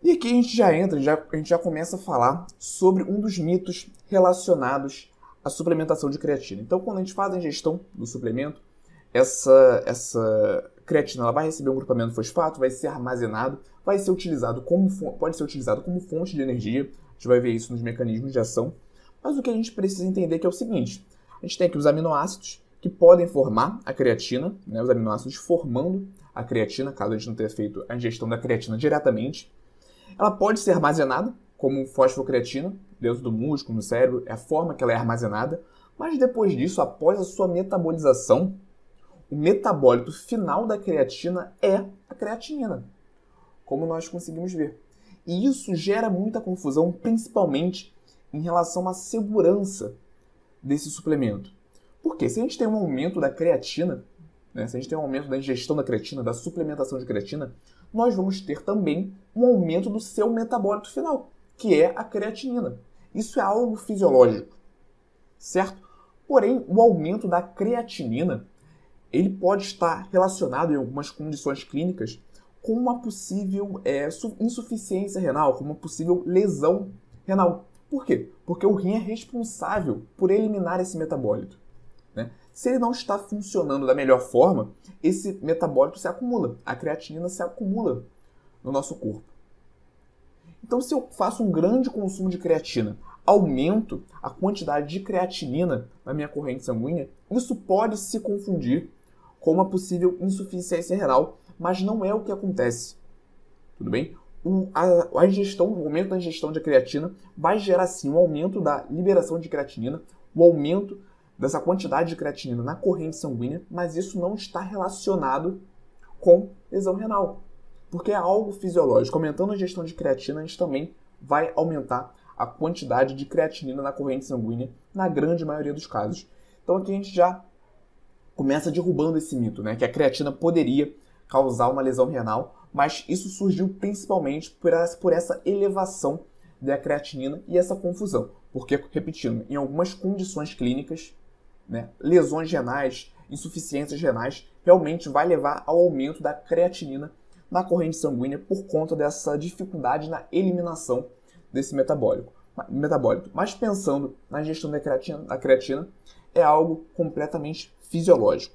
E aqui a gente já entra, já, a gente já começa a falar sobre um dos mitos relacionados à suplementação de creatina. Então, quando a gente faz a ingestão do suplemento, essa, essa creatina ela vai receber um grupamento fosfato, vai ser armazenado, vai ser utilizado como pode ser utilizado como fonte de energia. A gente vai ver isso nos mecanismos de ação. Mas o que a gente precisa entender é que é o seguinte: a gente tem aqui os aminoácidos que podem formar a creatina, né, os aminoácidos formando a creatina, caso a gente não tenha feito a ingestão da creatina diretamente. Ela pode ser armazenada como fosfocreatina dentro do músculo, no cérebro, é a forma que ela é armazenada, mas depois disso, após a sua metabolização, o metabólito final da creatina é a creatinina, como nós conseguimos ver. E isso gera muita confusão, principalmente em relação à segurança desse suplemento. Porque se a gente tem um aumento da creatina, né, se a gente tem um aumento da ingestão da creatina, da suplementação de creatina, nós vamos ter também um aumento do seu metabólito final, que é a creatinina. Isso é algo fisiológico, certo? Porém, o aumento da creatinina ele pode estar relacionado em algumas condições clínicas com uma possível é, insuficiência renal, com uma possível lesão renal. Por quê? Porque o rim é responsável por eliminar esse metabólito. Né? Se ele não está funcionando da melhor forma, esse metabólito se acumula, a creatinina se acumula no nosso corpo. Então, se eu faço um grande consumo de creatina, aumento a quantidade de creatinina na minha corrente sanguínea, isso pode se confundir com uma possível insuficiência renal, mas não é o que acontece. Tudo bem? O, a, a ingestão, o aumento da ingestão de creatina vai gerar sim um aumento da liberação de creatinina, o aumento dessa quantidade de creatinina na corrente sanguínea, mas isso não está relacionado com lesão renal, porque é algo fisiológico. Aumentando a ingestão de creatina, a gente também vai aumentar a quantidade de creatinina na corrente sanguínea, na grande maioria dos casos. Então aqui a gente já começa derrubando esse mito, né, que a creatina poderia causar uma lesão renal, mas isso surgiu principalmente por essa, por essa elevação da creatinina e essa confusão. Porque, repetindo, em algumas condições clínicas, né, lesões renais, insuficiências renais, realmente vai levar ao aumento da creatinina na corrente sanguínea por conta dessa dificuldade na eliminação desse metabólico, metabólito. Mas pensando na gestão da creatina, da creatina, é algo completamente fisiológico.